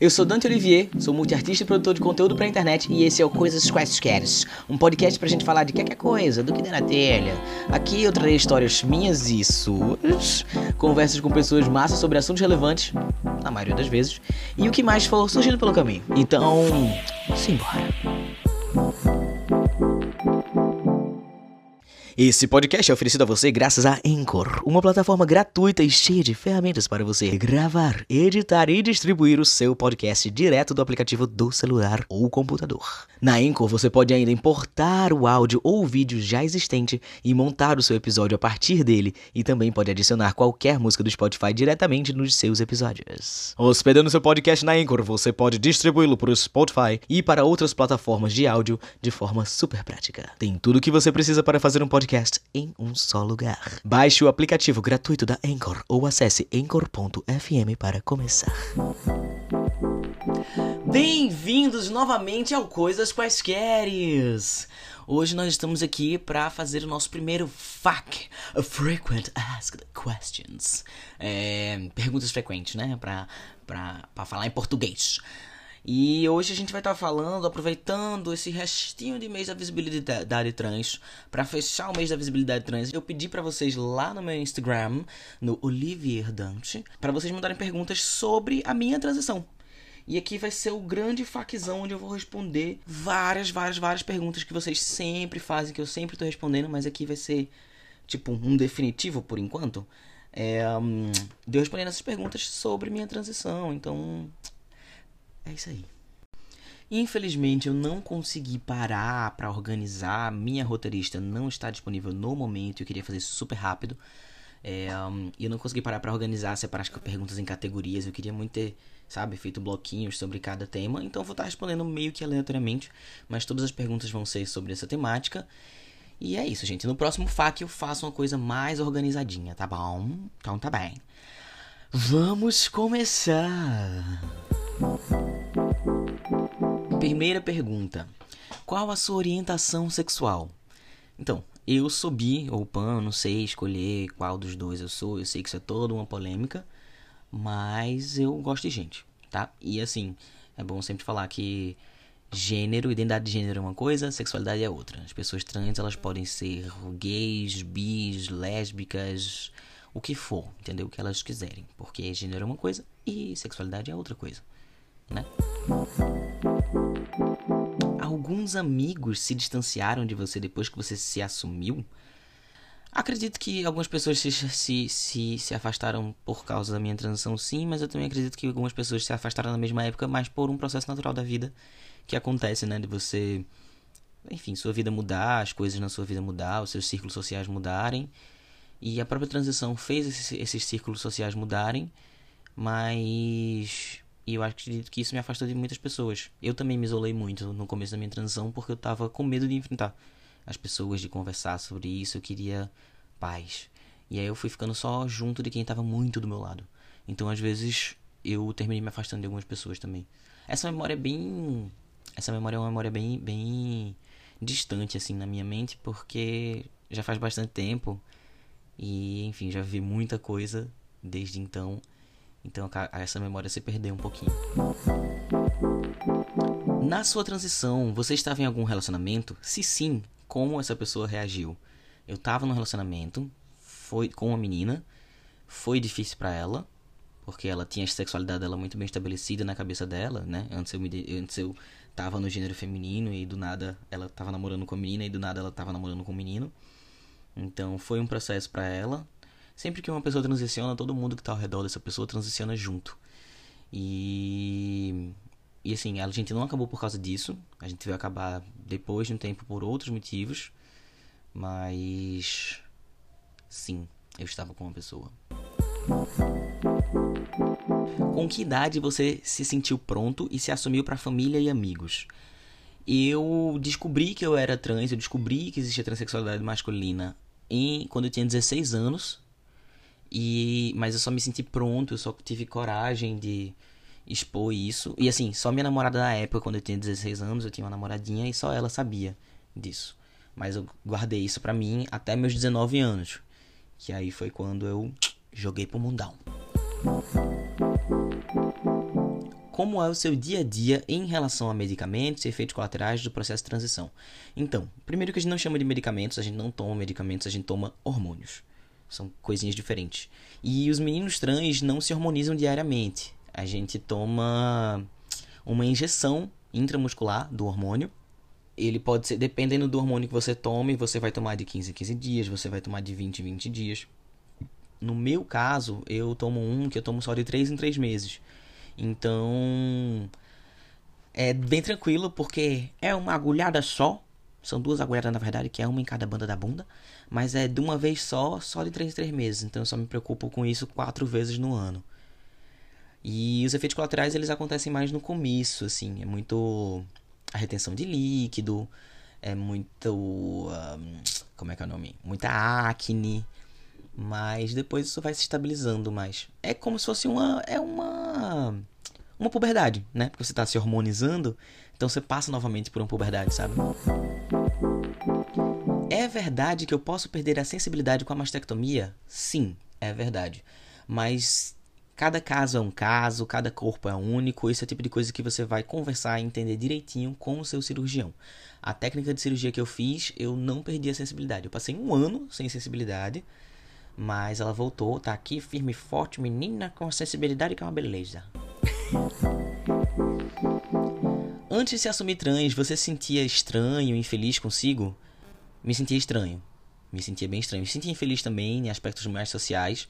Eu sou Dante Olivier, sou multiartista e produtor de conteúdo pra internet e esse é o Coisas Quaisqueres, um podcast pra gente falar de qualquer coisa, do que der na telha. Aqui eu trarei histórias minhas e suas, conversas com pessoas massas sobre assuntos relevantes, na maioria das vezes, e o que mais for surgindo pelo caminho. Então, simbora. Esse podcast é oferecido a você graças a Anchor, uma plataforma gratuita e cheia de ferramentas para você gravar, editar e distribuir o seu podcast direto do aplicativo do celular ou computador. Na Anchor você pode ainda importar o áudio ou vídeo já existente e montar o seu episódio a partir dele, e também pode adicionar qualquer música do Spotify diretamente nos seus episódios. Hospedando seu podcast na Anchor, você pode distribuí-lo para o Spotify e para outras plataformas de áudio de forma super prática. Tem tudo o que você precisa para fazer um podcast podcast em um só lugar. Baixe o aplicativo gratuito da Anchor ou acesse anchor.fm para começar. Bem-vindos novamente ao Coisas Quaisqueres! Hoje nós estamos aqui para fazer o nosso primeiro FAQ, Frequent Asked Questions. É, perguntas frequentes, né? Para falar em português. E hoje a gente vai estar tá falando, aproveitando esse restinho de mês da visibilidade trans, para fechar o mês da visibilidade trans. Eu pedi para vocês lá no meu Instagram, no Olivier Dante, para vocês mandarem perguntas sobre a minha transição. E aqui vai ser o grande faquizão onde eu vou responder várias, várias, várias perguntas que vocês sempre fazem, que eu sempre tô respondendo, mas aqui vai ser tipo um definitivo por enquanto. É, um, de eu respondendo essas perguntas sobre minha transição. Então, é isso aí. Infelizmente eu não consegui parar para organizar. Minha roteirista não está disponível no momento. Eu queria fazer isso super rápido. É, um, eu não consegui parar para organizar, separar as perguntas em categorias. Eu queria muito ter, sabe, feito bloquinhos sobre cada tema. Então vou estar respondendo meio que aleatoriamente. Mas todas as perguntas vão ser sobre essa temática. E é isso, gente. No próximo FAQ eu faço uma coisa mais organizadinha, tá bom? Então tá bem. Vamos começar! Primeira pergunta: Qual a sua orientação sexual? Então, eu sou bi ou pan, não sei escolher qual dos dois eu sou. Eu sei que isso é toda uma polêmica, mas eu gosto de gente, tá? E assim, é bom sempre falar que gênero, identidade de gênero é uma coisa, sexualidade é outra. As pessoas trans, elas podem ser gays, bis, lésbicas, o que for, entendeu? O que elas quiserem, porque gênero é uma coisa e sexualidade é outra coisa né? Alguns amigos se distanciaram de você depois que você se assumiu? Acredito que algumas pessoas se, se, se, se afastaram por causa da minha transição, sim, mas eu também acredito que algumas pessoas se afastaram na mesma época, mas por um processo natural da vida que acontece, né? De você, enfim, sua vida mudar, as coisas na sua vida mudar, os seus círculos sociais mudarem. E a própria transição fez esses, esses círculos sociais mudarem, mas e eu acredito que isso me afastou de muitas pessoas. Eu também me isolei muito no começo da minha transição porque eu tava com medo de enfrentar as pessoas, de conversar sobre isso. Eu queria paz. E aí eu fui ficando só junto de quem tava muito do meu lado. Então às vezes eu terminei me afastando de algumas pessoas também. Essa memória é bem. Essa memória é uma memória bem, bem distante assim na minha mente porque já faz bastante tempo. E enfim, já vi muita coisa desde então. Então essa memória se perdeu um pouquinho. Na sua transição, você estava em algum relacionamento? Se sim, como essa pessoa reagiu? Eu estava num relacionamento, foi com uma menina, foi difícil para ela, porque ela tinha a sexualidade dela muito bem estabelecida na cabeça dela, né? Antes eu, me, antes eu tava no gênero feminino e do nada ela tava namorando com a menina e do nada ela tava namorando com o menino. Então foi um processo para ela, Sempre que uma pessoa transiciona, todo mundo que está ao redor dessa pessoa transiciona junto. E. E assim, a gente não acabou por causa disso. A gente veio acabar depois de um tempo por outros motivos. Mas. Sim, eu estava com uma pessoa. Com que idade você se sentiu pronto e se assumiu para família e amigos? Eu descobri que eu era trans, eu descobri que existia transexualidade masculina em quando eu tinha 16 anos. E, mas eu só me senti pronto, eu só tive coragem de expor isso. E assim, só minha namorada na época, quando eu tinha 16 anos, eu tinha uma namoradinha e só ela sabia disso. Mas eu guardei isso pra mim até meus 19 anos. Que aí foi quando eu joguei pro mundão. como é o seu dia a dia em relação a medicamentos e efeitos colaterais do processo de transição. Então, primeiro que a gente não chama de medicamentos, a gente não toma medicamentos, a gente toma hormônios. São coisinhas diferentes. E os meninos trans não se hormonizam diariamente. A gente toma uma injeção intramuscular do hormônio. Ele pode ser, dependendo do hormônio que você tome, você vai tomar de 15 em 15 dias, você vai tomar de 20 em 20 dias. No meu caso, eu tomo um que eu tomo só de 3 em 3 meses. Então, é bem tranquilo porque é uma agulhada só. São duas agulhadas, na verdade, que é uma em cada banda da bunda. Mas é de uma vez só, só de 3 em 3 meses. Então eu só me preocupo com isso quatro vezes no ano. E os efeitos colaterais, eles acontecem mais no começo, assim. É muito a retenção de líquido, é muito... Um, como é que é o nome? Muita acne. Mas depois isso vai se estabilizando mais. É como se fosse uma. É uma. Uma puberdade, né? Porque você está se hormonizando, então você passa novamente por uma puberdade, sabe? É verdade que eu posso perder a sensibilidade com a mastectomia? Sim, é verdade. Mas cada caso é um caso, cada corpo é único, esse é o tipo de coisa que você vai conversar e entender direitinho com o seu cirurgião. A técnica de cirurgia que eu fiz, eu não perdi a sensibilidade. Eu passei um ano sem sensibilidade mas ela voltou, tá aqui firme e forte, menina com sensibilidade que é uma beleza. Antes de se assumir trans, você se sentia estranho, infeliz consigo? Me sentia estranho. Me sentia bem estranho. Me sentia infeliz também em aspectos mais sociais,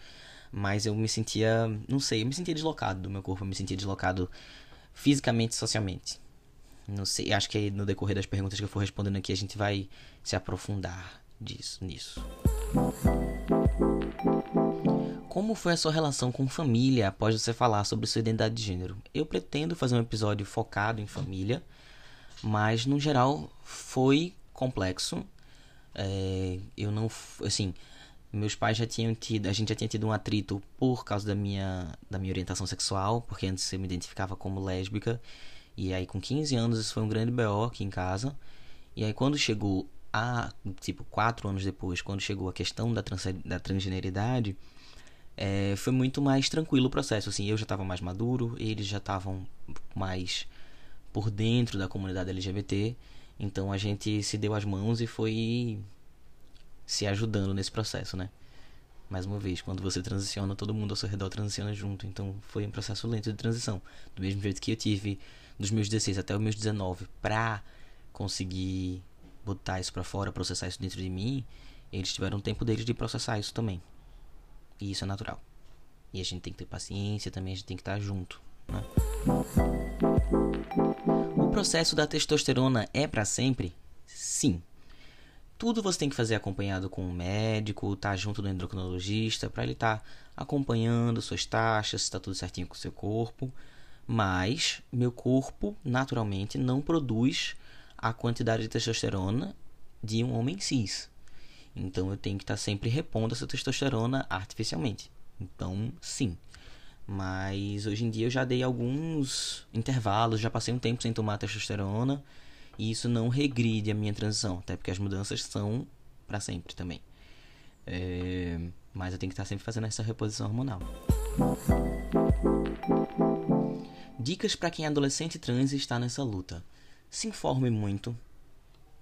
mas eu me sentia, não sei, eu me sentia deslocado do meu corpo, eu me sentia deslocado fisicamente e socialmente. Não sei, acho que no decorrer das perguntas que eu for respondendo aqui a gente vai se aprofundar disso, nisso. Como foi a sua relação com família após você falar sobre sua identidade de gênero? Eu pretendo fazer um episódio focado em família, mas no geral foi complexo. É, eu não, assim, meus pais já tinham tido, a gente já tinha tido um atrito por causa da minha, da minha orientação sexual, porque antes eu me identificava como lésbica, e aí com 15 anos isso foi um grande BO aqui em casa. E aí quando chegou a, tipo, quatro anos depois, quando chegou a questão da, trans, da transgeneridade, é, foi muito mais tranquilo o processo. Assim, eu já estava mais maduro, eles já estavam mais por dentro da comunidade LGBT, então a gente se deu as mãos e foi se ajudando nesse processo, né? Mais uma vez, quando você transiciona, todo mundo ao seu redor transiciona junto, então foi um processo lento de transição. Do mesmo jeito que eu tive dos meus 16 até os meus 19 pra conseguir botar isso para fora, processar isso dentro de mim, eles tiveram tempo deles de processar isso também. E isso é natural. E a gente tem que ter paciência também, a gente tem que estar junto. Né? O processo da testosterona é para sempre? Sim. Tudo você tem que fazer acompanhado com um médico, estar tá junto do endocrinologista, para ele estar tá acompanhando suas taxas, se está tudo certinho com o seu corpo. Mas meu corpo, naturalmente, não produz a quantidade de testosterona de um homem cis. Então eu tenho que estar sempre repondo essa testosterona artificialmente. Então, sim. Mas hoje em dia eu já dei alguns intervalos, já passei um tempo sem tomar testosterona e isso não regride a minha transição, até porque as mudanças são para sempre também. É... Mas eu tenho que estar sempre fazendo essa reposição hormonal. Dicas para quem é adolescente trans e está nessa luta se informe muito,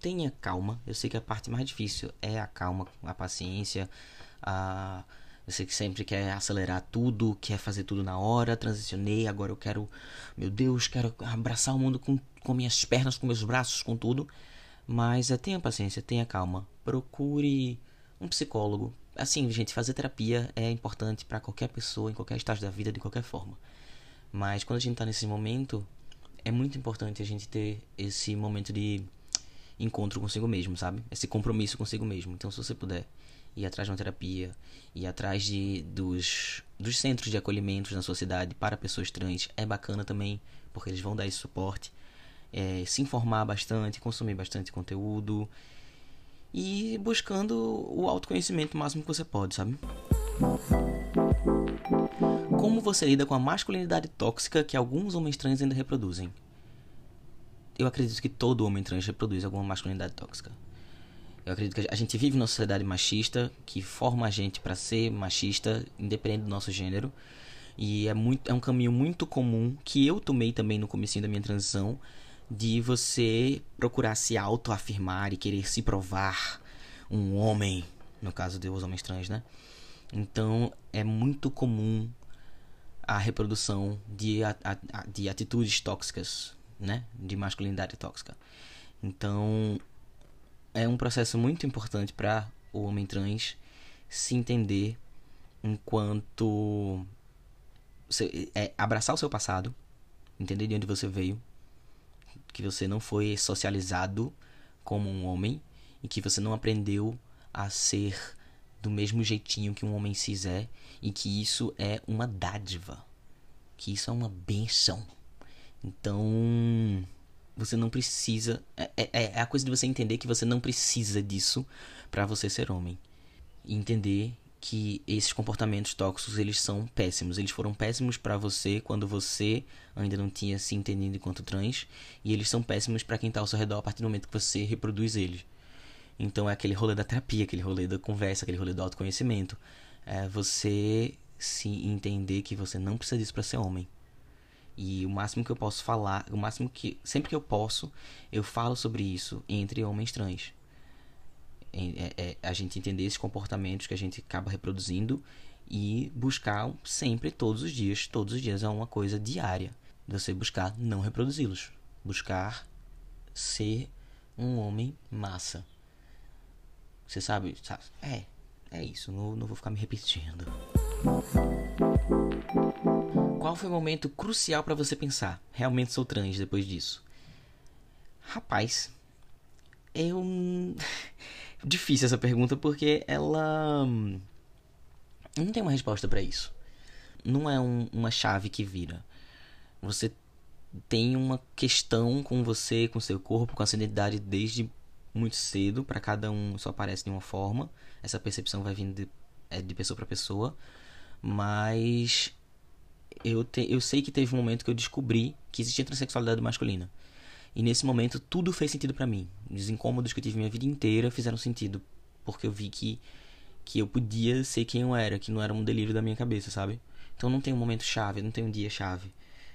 tenha calma. Eu sei que a parte mais difícil é a calma, a paciência. A... Eu sei que sempre quer acelerar tudo, quer fazer tudo na hora. Transicionei, agora eu quero, meu Deus, quero abraçar o mundo com, com minhas pernas, com meus braços, com tudo. Mas é, tenha paciência, tenha calma. Procure um psicólogo. Assim, gente, fazer terapia é importante para qualquer pessoa, em qualquer estágio da vida, de qualquer forma. Mas quando a gente tá nesse momento, é muito importante a gente ter esse momento de encontro consigo mesmo, sabe? Esse compromisso consigo mesmo. Então, se você puder ir atrás de uma terapia, ir atrás de, dos, dos centros de acolhimento na sua cidade para pessoas trans, é bacana também, porque eles vão dar esse suporte. É, se informar bastante, consumir bastante conteúdo e buscando o autoconhecimento máximo que você pode, sabe? Como você lida com a masculinidade tóxica que alguns homens trans ainda reproduzem? Eu acredito que todo homem trans reproduz alguma masculinidade tóxica. Eu acredito que a gente vive numa sociedade machista que forma a gente para ser machista, independente do nosso gênero. E é, muito, é um caminho muito comum que eu tomei também no começo da minha transição, de você procurar se autoafirmar e querer se provar um homem, no caso de os homens trans, né? Então é muito comum a reprodução de, a, a, de atitudes tóxicas, né? De masculinidade tóxica. Então é um processo muito importante para o homem trans se entender enquanto é, abraçar o seu passado, entender de onde você veio, que você não foi socializado como um homem e que você não aprendeu a ser do mesmo jeitinho que um homem cis é e que isso é uma dádiva, que isso é uma benção. Então, você não precisa. É, é, é a coisa de você entender que você não precisa disso para você ser homem. E entender que esses comportamentos tóxicos eles são péssimos. Eles foram péssimos para você quando você ainda não tinha se entendido enquanto trans, e eles são péssimos para quem tá ao seu redor a partir do momento que você reproduz eles. Então é aquele rolê da terapia, aquele rolê da conversa, aquele rolê do autoconhecimento. É você se entender que você não precisa disso para ser homem. E o máximo que eu posso falar, o máximo que sempre que eu posso, eu falo sobre isso entre homens trans é, é, a gente entender esses comportamentos que a gente acaba reproduzindo e buscar sempre, todos os dias, todos os dias é uma coisa diária. Você buscar não reproduzi-los. Buscar ser um homem massa. Você sabe? sabe? É, é isso. Não, não vou ficar me repetindo. Qual foi o momento crucial para você pensar? Realmente sou trans depois disso? Rapaz, eu difícil essa pergunta porque ela não tem uma resposta para isso. Não é um, uma chave que vira. Você tem uma questão com você, com seu corpo, com a sua identidade desde muito cedo. Para cada um só aparece de uma forma. Essa percepção vai vindo de, é, de pessoa para pessoa. Mas eu, te, eu sei que teve um momento que eu descobri que existia transexualidade masculina. E nesse momento tudo fez sentido para mim. Os incômodos que eu tive minha vida inteira fizeram sentido, porque eu vi que que eu podia ser quem eu era, que não era um delírio da minha cabeça, sabe? Então não tem um momento chave, não tem um dia chave,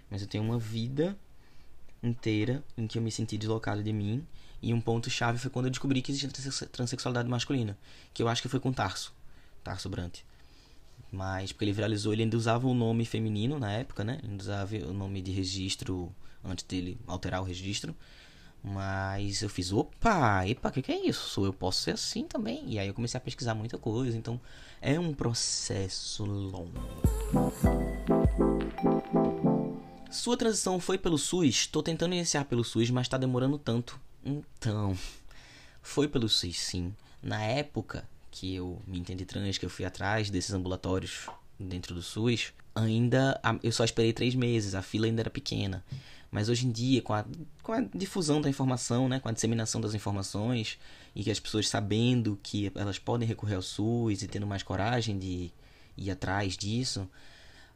mas eu tenho uma vida inteira em que eu me senti deslocado de mim e um ponto chave foi quando eu descobri que existia transexualidade masculina, que eu acho que foi com Tarso, Tarso Brant. Mas porque ele viralizou, ele ainda usava o nome feminino na época, né? Ele usava o nome de registro antes dele alterar o registro. Mas eu fiz, opa, epa, o que, que é isso? Eu posso ser assim também. E aí eu comecei a pesquisar muita coisa. Então é um processo longo. Sua transição foi pelo SUS? Estou tentando iniciar pelo SUS, mas está demorando tanto. Então, foi pelo SUS sim. Na época que eu me entendi trans, que eu fui atrás desses ambulatórios dentro do SUS, ainda eu só esperei três meses, a fila ainda era pequena. Mas hoje em dia, com a, com a difusão da informação, né, com a disseminação das informações, e que as pessoas sabendo que elas podem recorrer ao SUS e tendo mais coragem de ir atrás disso,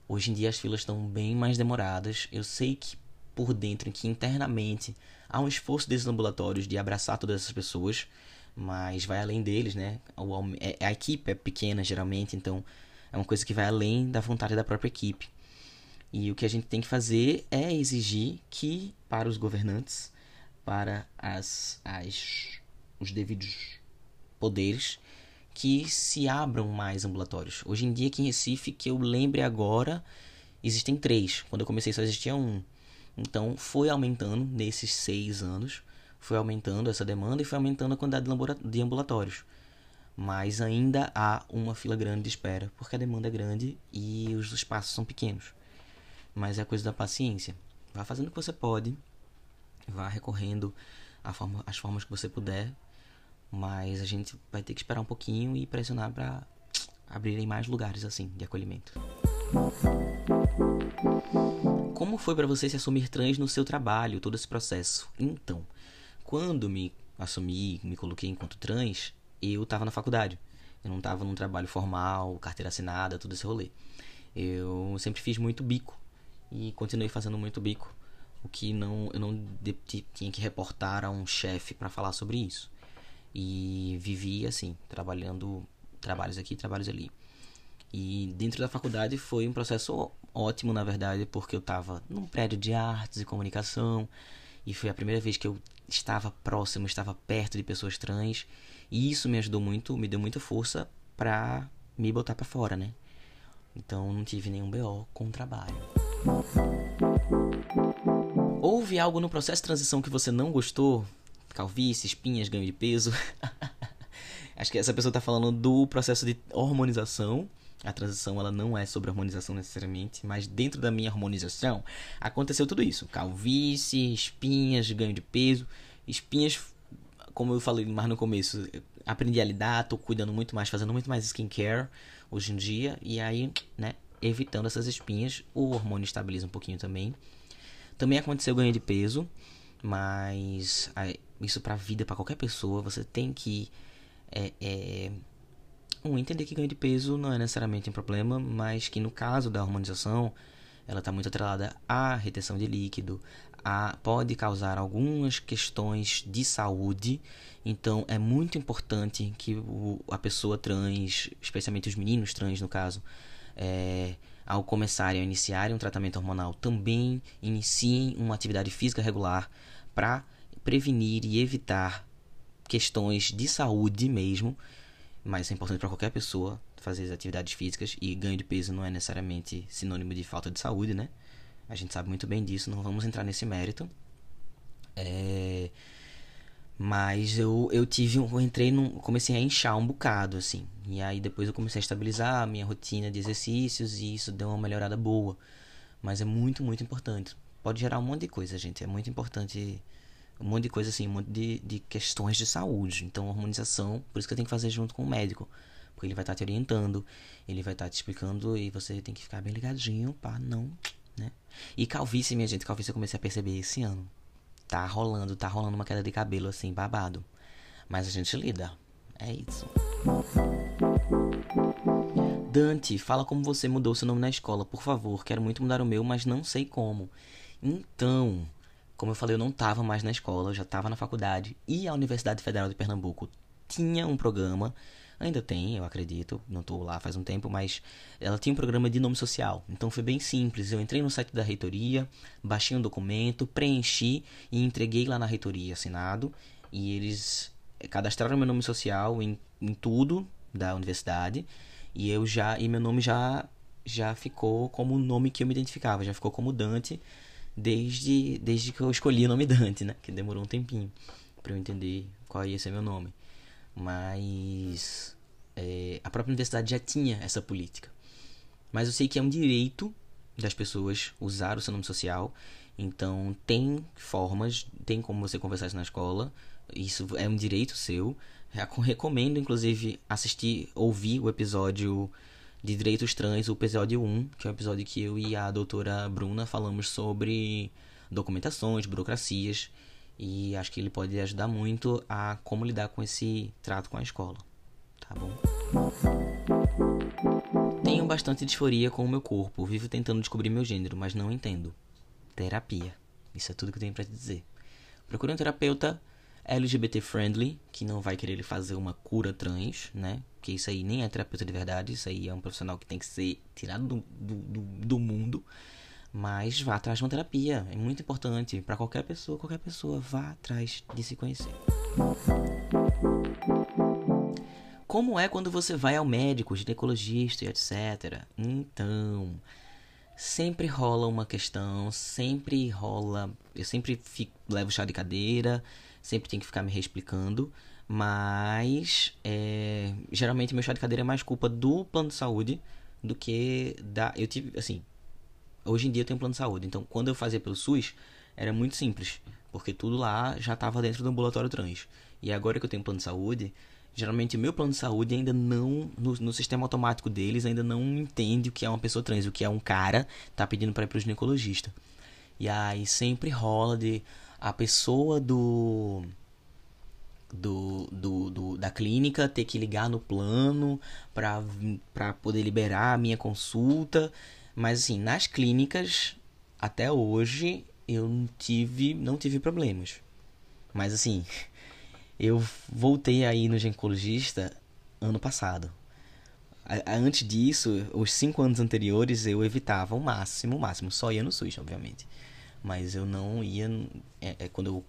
hoje em dia as filas estão bem mais demoradas. Eu sei que por dentro, que internamente há um esforço desses ambulatórios de abraçar todas essas pessoas, mas vai além deles, né? É, a equipe é pequena geralmente, então é uma coisa que vai além da vontade da própria equipe. E o que a gente tem que fazer é exigir que, para os governantes, para as, as, os devidos poderes, que se abram mais ambulatórios. Hoje em dia, aqui em Recife, que eu lembre agora, existem três. Quando eu comecei, só existia um. Então, foi aumentando nesses seis anos, foi aumentando essa demanda e foi aumentando a quantidade de ambulatórios. Mas ainda há uma fila grande de espera, porque a demanda é grande e os espaços são pequenos. Mas é coisa da paciência. Vá fazendo o que você pode, vá recorrendo forma, às formas que você puder, mas a gente vai ter que esperar um pouquinho e pressionar para abrirem mais lugares assim de acolhimento. Como foi para você se assumir trans no seu trabalho, todo esse processo? Então, quando me assumi, me coloquei enquanto trans, eu estava na faculdade. Eu não estava num trabalho formal, carteira assinada, todo esse rolê. Eu sempre fiz muito bico e continuei fazendo muito bico, o que não eu não tinha que reportar a um chefe para falar sobre isso. E vivi assim, trabalhando trabalhos aqui, trabalhos ali. E dentro da faculdade foi um processo ótimo, na verdade, porque eu estava num prédio de artes e comunicação e foi a primeira vez que eu estava próximo, estava perto de pessoas trans e isso me ajudou muito, me deu muita força pra me botar para fora, né? Então não tive nenhum BO com o trabalho. Houve algo no processo de transição que você não gostou? Calvície, espinhas, ganho de peso? Acho que essa pessoa está falando do processo de hormonização. A transição ela não é sobre hormonização necessariamente, mas dentro da minha hormonização aconteceu tudo isso: calvície, espinhas, ganho de peso. Espinhas, como eu falei mais no começo, aprendi a lidar, tô cuidando muito mais, fazendo muito mais skincare hoje em dia. E aí, né, evitando essas espinhas, o hormônio estabiliza um pouquinho também. Também aconteceu ganho de peso, mas isso pra vida, para qualquer pessoa, você tem que é, é, um, entender que ganho de peso não é necessariamente um problema, mas que no caso da hormonização, ela está muito atrelada à retenção de líquido, a, pode causar algumas questões de saúde. Então é muito importante que o, a pessoa trans, especialmente os meninos trans no caso, é, ao começarem a iniciarem um tratamento hormonal, também iniciem uma atividade física regular para prevenir e evitar questões de saúde mesmo, mas é importante para qualquer pessoa fazer atividades físicas e ganho de peso não é necessariamente sinônimo de falta de saúde, né? A gente sabe muito bem disso, não vamos entrar nesse mérito. É... Mas eu, eu tive, eu entrei num, comecei a inchar um bocado, assim. E aí depois eu comecei a estabilizar a minha rotina de exercícios e isso deu uma melhorada boa. Mas é muito, muito importante. Pode gerar um monte de coisa, gente. É muito importante um monte de coisa assim, um monte de, de questões de saúde. Então, hormonização, por isso que eu tenho que fazer junto com o médico. Porque ele vai estar tá te orientando, ele vai estar tá te explicando e você tem que ficar bem ligadinho para não, né? E calvície, minha gente, calvície eu comecei a perceber esse ano. Tá rolando, tá rolando uma queda de cabelo assim, babado. Mas a gente lida. É isso. Dante, fala como você mudou seu nome na escola, por favor. Quero muito mudar o meu, mas não sei como. Então, como eu falei, eu não estava mais na escola, eu já estava na faculdade. E a Universidade Federal de Pernambuco tinha um programa, ainda tem, eu acredito, não estou lá faz um tempo, mas ela tinha um programa de nome social. Então foi bem simples. Eu entrei no site da reitoria, baixei um documento, preenchi e entreguei lá na reitoria assinado. E eles cadastraram meu nome social em, em tudo da universidade. E eu já. E meu nome já já ficou como o nome que eu me identificava, já ficou como Dante desde, desde que eu escolhi o nome Dante, né? Que demorou um tempinho para eu entender qual ia ser meu nome. Mas é, a própria universidade já tinha essa política. Mas eu sei que é um direito das pessoas usar o seu nome social. Então tem formas, tem como você conversar isso na escola. Isso é um direito seu. Recomendo, inclusive, assistir, ouvir o episódio de Direitos Trans, o episódio 1, que é o episódio que eu e a doutora Bruna falamos sobre documentações, burocracias, e acho que ele pode ajudar muito a como lidar com esse trato com a escola. Tá bom? Tenho bastante disforia com o meu corpo, vivo tentando descobrir meu gênero, mas não entendo. Terapia. Isso é tudo que eu tenho para te dizer. Procure um terapeuta LGBT friendly, que não vai querer fazer uma cura trans, né? Que isso aí nem é terapeuta de verdade, isso aí é um profissional que tem que ser tirado do, do, do mundo. Mas vá atrás de uma terapia, é muito importante para qualquer pessoa, qualquer pessoa vá atrás de se conhecer. Como é quando você vai ao médico, ginecologista e etc. Então, sempre rola uma questão, sempre rola, eu sempre fico, levo chá de cadeira, sempre tem que ficar me reexplicando. Mas é, geralmente meu chá de cadeira é mais culpa do plano de saúde do que da. Eu tive, assim. Hoje em dia eu tenho plano de saúde. Então quando eu fazia pelo SUS, era muito simples. Porque tudo lá já estava dentro do ambulatório trans. E agora que eu tenho plano de saúde, geralmente o meu plano de saúde ainda não, no, no, sistema automático deles, ainda não entende o que é uma pessoa trans, o que é um cara tá pedindo para ir pro ginecologista. E aí sempre rola de, a pessoa do, do, do, do da clínica ter que ligar no plano para poder liberar a minha consulta. Mas assim, nas clínicas, até hoje, eu não tive, não tive problemas. Mas assim, eu voltei aí no ginecologista ano passado. antes disso, os cinco anos anteriores, eu evitava o máximo, o máximo. Só ia no SUS, obviamente. Mas eu não ia. É, é, quando eu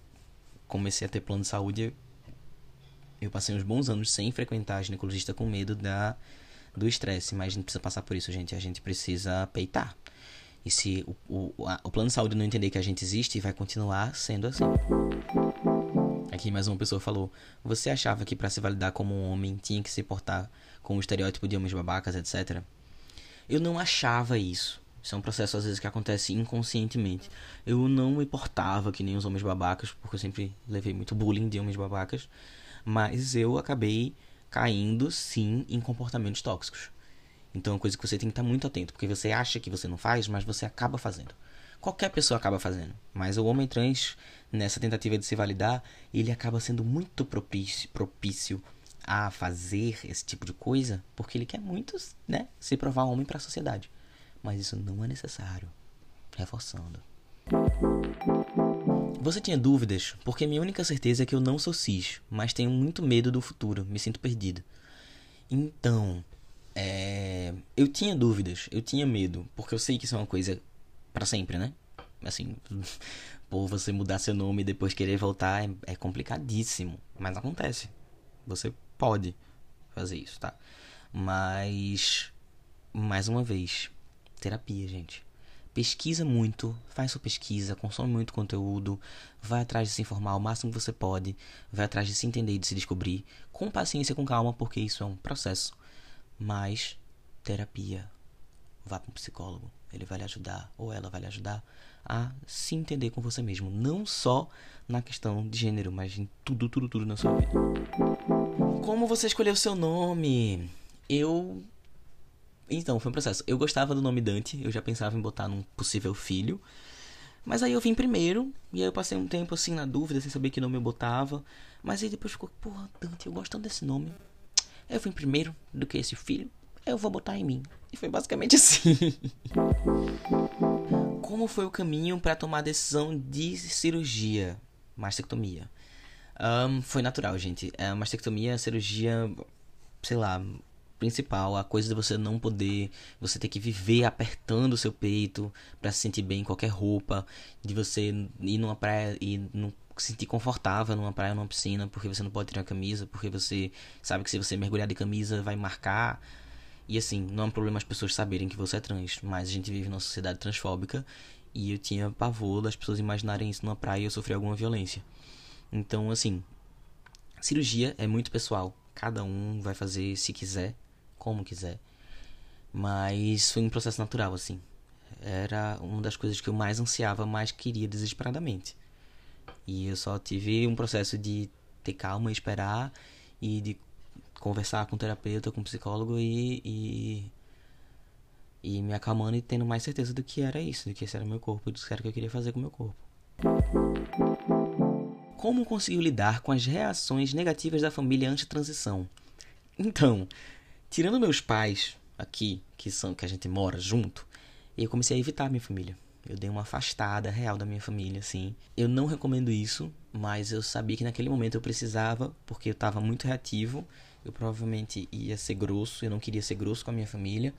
comecei a ter plano de saúde, eu passei uns bons anos sem frequentar a ginecologista com medo da, do estresse. Mas a gente precisa passar por isso, gente. A gente precisa peitar. E se o, o, a, o plano de saúde não entender que a gente existe, vai continuar sendo assim. Aqui mais uma pessoa falou: Você achava que para se validar como um homem tinha que se portar com o estereótipo de homens babacas, etc? Eu não achava isso. Isso é um processo às vezes que acontece inconscientemente. Eu não me portava que nem os homens babacas, porque eu sempre levei muito bullying de homens babacas, mas eu acabei caindo sim em comportamentos tóxicos. Então é uma coisa que você tem que estar muito atento, porque você acha que você não faz, mas você acaba fazendo. Qualquer pessoa acaba fazendo, mas o homem trans nessa tentativa de se validar, ele acaba sendo muito propício, propício a fazer esse tipo de coisa, porque ele quer muito, né, se provar homem para a sociedade. Mas isso não é necessário. Reforçando. Você tinha dúvidas? Porque minha única certeza é que eu não sou cis, mas tenho muito medo do futuro, me sinto perdido. Então, é... eu tinha dúvidas, eu tinha medo, porque eu sei que isso é uma coisa para sempre, né? Assim, por você mudar seu nome e depois querer voltar é, é complicadíssimo. Mas acontece. Você pode fazer isso, tá? Mas, mais uma vez, terapia, gente. Pesquisa muito, faz sua pesquisa, consome muito conteúdo, vai atrás de se informar o máximo que você pode, vai atrás de se entender e de se descobrir, com paciência, com calma, porque isso é um processo. Mas, terapia. Vá para um psicólogo, ele vai lhe ajudar, ou ela vai lhe ajudar a se entender com você mesmo, não só na questão de gênero, mas em tudo, tudo, tudo na sua vida. Como você escolheu seu nome? Eu então, foi um processo. Eu gostava do nome Dante, eu já pensava em botar num possível filho. Mas aí eu vim primeiro, e aí eu passei um tempo assim na dúvida, sem saber que nome eu botava. Mas aí depois ficou, porra, Dante, eu gosto tanto desse nome. Eu vim primeiro do que esse filho, eu vou botar em mim. E foi basicamente assim. Como foi o caminho para tomar a decisão de cirurgia? Mastectomia. Um, foi natural, gente. A mastectomia é a cirurgia, sei lá, principal, a coisa de você não poder, você ter que viver apertando o seu peito para se sentir bem em qualquer roupa, de você ir numa praia e não se sentir confortável numa praia, numa piscina, porque você não pode tirar a camisa, porque você sabe que se você mergulhar de camisa vai marcar. E assim, não é um problema as pessoas saberem que você é trans, mas a gente vive numa sociedade transfóbica e eu tinha pavor das pessoas imaginarem isso numa praia e eu sofri alguma violência. Então, assim, cirurgia é muito pessoal. Cada um vai fazer se quiser, como quiser. Mas foi um processo natural, assim. Era uma das coisas que eu mais ansiava, mais queria desesperadamente. E eu só tive um processo de ter calma, esperar e de conversar com o terapeuta, com o psicólogo e, e, e me acalmando e tendo mais certeza do que era isso, do que esse era meu corpo, do que era que eu queria fazer com o meu corpo. Como conseguiu lidar com as reações negativas da família anti-transição? Então, tirando meus pais aqui, que são que a gente mora junto, eu comecei a evitar minha família. Eu dei uma afastada real da minha família, assim. Eu não recomendo isso, mas eu sabia que naquele momento eu precisava, porque eu estava muito reativo. Eu provavelmente ia ser grosso, eu não queria ser grosso com a minha família.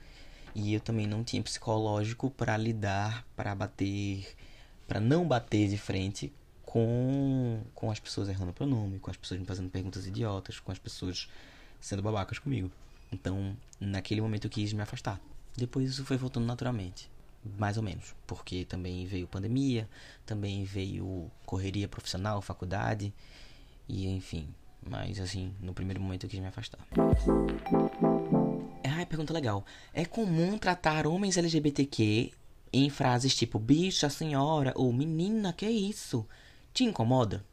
E eu também não tinha psicológico para lidar, para bater, para não bater de frente com, com as pessoas errando o pronome, com as pessoas me fazendo perguntas idiotas, com as pessoas sendo babacas comigo. Então, naquele momento eu quis me afastar. Depois isso foi voltando naturalmente, mais ou menos, porque também veio pandemia, também veio correria profissional, faculdade e enfim. Mas assim, no primeiro momento eu quis me afastar. Ah, pergunta legal. É comum tratar homens LGBTQ em frases tipo bicha, senhora ou menina, que é isso? Te incomoda?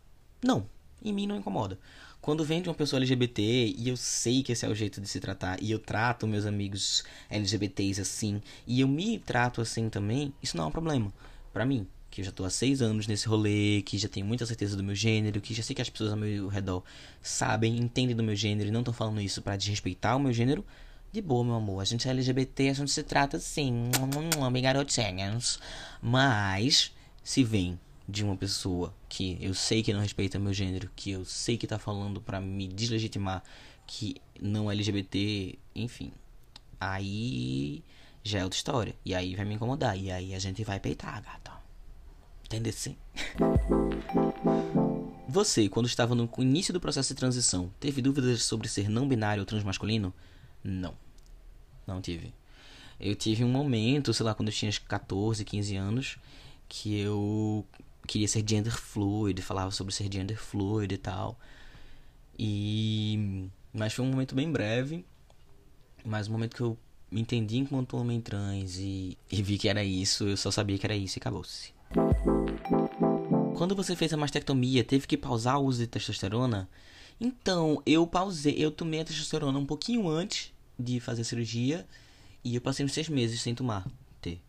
Não, em mim não incomoda. Quando vem de uma pessoa LGBT e eu sei que esse é o jeito de se tratar, e eu trato meus amigos LGBTs assim, e eu me trato assim também, isso não é um problema. para mim, que eu já tô há seis anos nesse rolê, que já tenho muita certeza do meu gênero, que já sei que as pessoas ao meu redor sabem, entendem do meu gênero e não estão falando isso para desrespeitar o meu gênero, de boa, meu amor. A gente é LGBT, a gente se trata assim, bem garotinhas. Mas, se vem de uma pessoa que eu sei que não respeita meu gênero, que eu sei que tá falando para me deslegitimar, que não é LGBT, enfim. aí já é outra história. E aí vai me incomodar. E aí a gente vai peitar, gato. Entendeu sim? Você, quando estava no início do processo de transição, teve dúvidas sobre ser não binário ou transmasculino? Não. Não tive. Eu tive um momento, sei lá, quando eu tinha 14, 15 anos, que eu queria ser gender fluid, falava sobre ser gender fluid e tal. E mas foi um momento bem breve, mas um momento que eu me entendi enquanto homem trans e, e vi que era isso, eu só sabia que era isso e acabou-se. Quando você fez a mastectomia, teve que pausar o uso de testosterona? Então, eu pausei, eu tomei a testosterona um pouquinho antes de fazer a cirurgia e eu passei uns seis meses sem tomar T.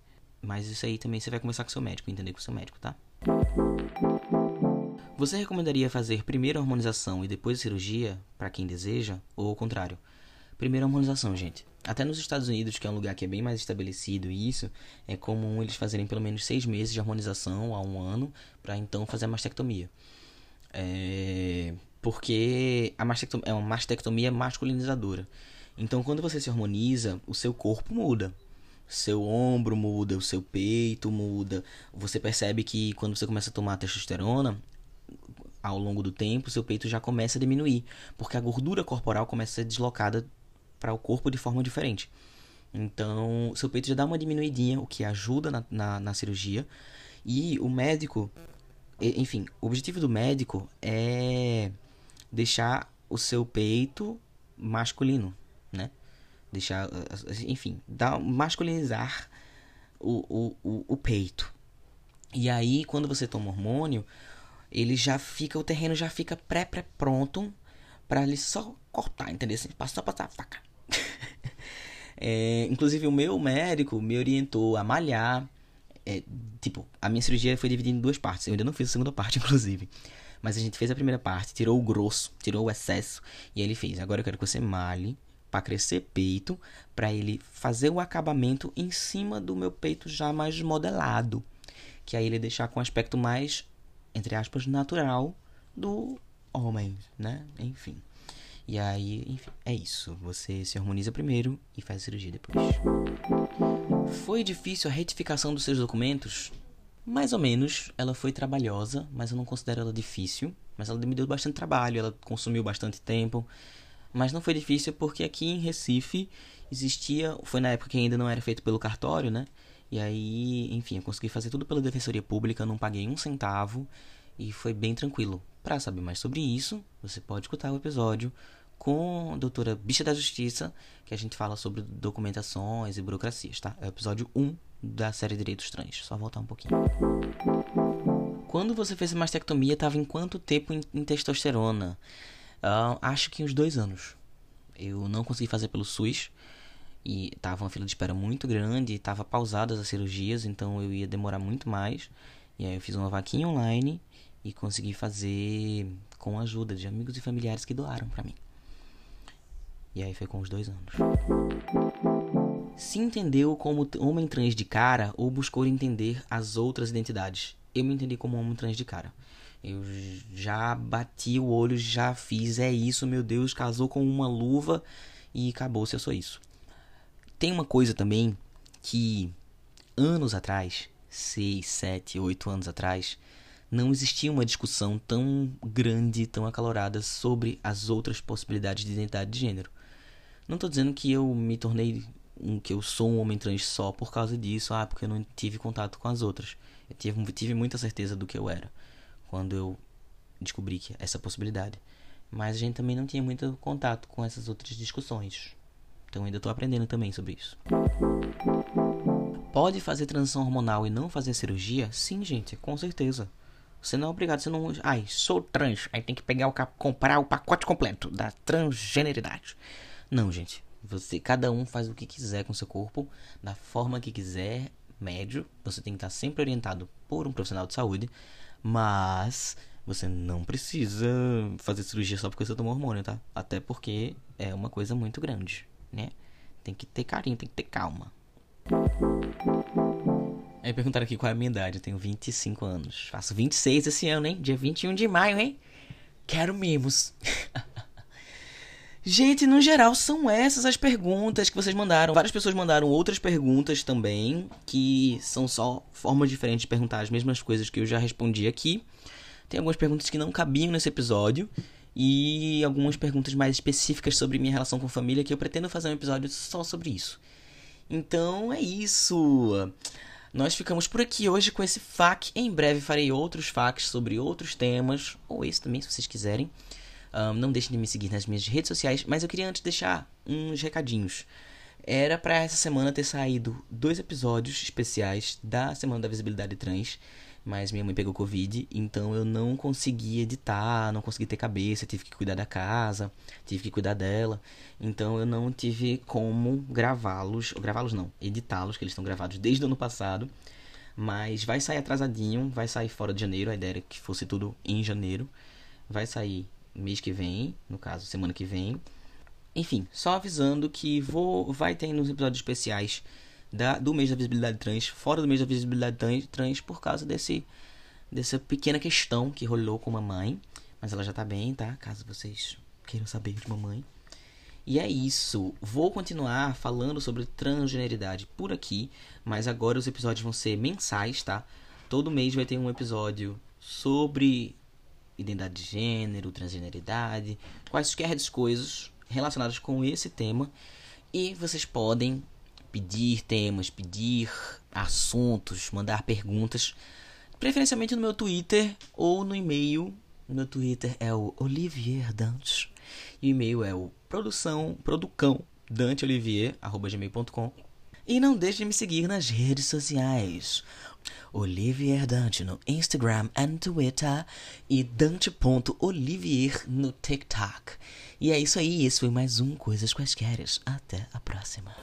Mas isso aí também você vai conversar com seu médico, entender com seu médico, tá? Você recomendaria fazer primeiro a harmonização e depois a cirurgia, para quem deseja, ou ao contrário? Primeiro a harmonização, gente. Até nos Estados Unidos, que é um lugar que é bem mais estabelecido isso, é comum eles fazerem pelo menos seis meses de harmonização a um ano, para então fazer a mastectomia. É... Porque a mastectomia é uma mastectomia masculinizadora. Então, quando você se harmoniza, o seu corpo muda. Seu ombro muda, o seu peito muda. Você percebe que quando você começa a tomar testosterona, ao longo do tempo, seu peito já começa a diminuir, porque a gordura corporal começa a ser deslocada para o corpo de forma diferente. Então, seu peito já dá uma diminuidinha, o que ajuda na, na, na cirurgia. E o médico, enfim, o objetivo do médico é deixar o seu peito masculino, né? Deixar, enfim, dar, masculinizar o, o, o, peito. E aí, quando você toma hormônio, ele já fica, o terreno já fica pré-pré-pronto para ele só cortar, entendeu? Assim, só passar a faca. é, inclusive, o meu médico me orientou a malhar. É, tipo, a minha cirurgia foi dividida em duas partes. Eu ainda não fiz a segunda parte, inclusive. Mas a gente fez a primeira parte, tirou o grosso, tirou o excesso. E aí ele fez: agora eu quero que você malhe para crescer peito, para ele fazer o acabamento em cima do meu peito já mais modelado. Que aí ele deixar com um aspecto mais, entre aspas, natural do homem, né? Enfim. E aí, enfim, é isso. Você se harmoniza primeiro e faz a cirurgia depois. Foi difícil a retificação dos seus documentos? Mais ou menos. Ela foi trabalhosa, mas eu não considero ela difícil. Mas ela me deu bastante trabalho, ela consumiu bastante tempo. Mas não foi difícil porque aqui em Recife existia. Foi na época que ainda não era feito pelo cartório, né? E aí, enfim, eu consegui fazer tudo pela Defensoria Pública, não paguei um centavo e foi bem tranquilo. Para saber mais sobre isso, você pode escutar o episódio com a doutora Bicha da Justiça, que a gente fala sobre documentações e burocracias, tá? É o episódio 1 da série Direitos Trans. Só voltar um pouquinho. Quando você fez a mastectomia, estava em quanto tempo em, em testosterona? Uh, acho que uns dois anos. Eu não consegui fazer pelo SUS. E tava uma fila de espera muito grande, tava pausadas as cirurgias, então eu ia demorar muito mais. E aí eu fiz uma vaquinha online e consegui fazer com a ajuda de amigos e familiares que doaram para mim. E aí foi com os dois anos. Se entendeu como homem trans de cara ou buscou entender as outras identidades? Eu me entendi como homem trans de cara. Eu já bati o olho, já fiz, é isso, meu Deus, casou com uma luva e acabou-se, eu sou isso. Tem uma coisa também que anos atrás, 6, 7, 8 anos atrás, não existia uma discussão tão grande, tão acalorada sobre as outras possibilidades de identidade de gênero. Não estou dizendo que eu me tornei um que eu sou um homem trans só por causa disso, ah, porque eu não tive contato com as outras. Eu tive, tive muita certeza do que eu era quando eu descobri que essa possibilidade. Mas a gente também não tinha muito contato com essas outras discussões. Então ainda estou aprendendo também sobre isso. Pode fazer transição hormonal e não fazer cirurgia? Sim, gente, com certeza. Você não é obrigado, você não. Ai, sou trans. Aí tem que pegar o comprar o pacote completo da transgeneridade. Não, gente. Você, cada um faz o que quiser com seu corpo, da forma que quiser, médio. Você tem que estar sempre orientado por um profissional de saúde, mas você não precisa fazer cirurgia só porque você tomou hormônio, tá? Até porque é uma coisa muito grande, né? Tem que ter carinho, tem que ter calma. Aí perguntaram aqui qual é a minha idade. Eu tenho 25 anos. Faço 26 esse ano, hein? Dia 21 de maio, hein? Quero mimos. Gente, no geral, são essas as perguntas que vocês mandaram. Várias pessoas mandaram outras perguntas também, que são só formas diferentes de perguntar as mesmas coisas que eu já respondi aqui. Tem algumas perguntas que não cabiam nesse episódio. E algumas perguntas mais específicas sobre minha relação com família, que eu pretendo fazer um episódio só sobre isso. Então é isso. Nós ficamos por aqui hoje com esse FAQ. Em breve farei outros FAQs sobre outros temas, ou esse também, se vocês quiserem. Um, não deixem de me seguir nas minhas redes sociais, mas eu queria antes deixar uns recadinhos. Era para essa semana ter saído dois episódios especiais da Semana da Visibilidade Trans, mas minha mãe pegou Covid, então eu não consegui editar, não consegui ter cabeça, tive que cuidar da casa, tive que cuidar dela, então eu não tive como gravá-los, gravá-los não, editá-los, que eles estão gravados desde o ano passado, mas vai sair atrasadinho, vai sair fora de janeiro, a ideia era que fosse tudo em janeiro, vai sair mês que vem, no caso, semana que vem. Enfim, só avisando que vou vai ter nos episódios especiais da, do mês da visibilidade trans, fora do mês da visibilidade trans, por causa desse dessa pequena questão que rolou com mamãe. Mas ela já tá bem, tá? Caso vocês queiram saber de mamãe. E é isso. Vou continuar falando sobre transgeneridade por aqui, mas agora os episódios vão ser mensais, tá? Todo mês vai ter um episódio sobre identidade de gênero, transgeneridade, quaisquer coisas relacionadas com esse tema. E vocês podem pedir temas, pedir assuntos, mandar perguntas, preferencialmente no meu Twitter ou no e-mail. Meu Twitter é o Olivier Dantes e o e-mail é o produção, producão, danteolivier.gmail.com e não deixe de me seguir nas redes sociais. Olivier Dante no Instagram e Twitter e Dante.olivier no TikTok. E é isso aí, esse foi mais um Coisas Quaisqueres. Até a próxima.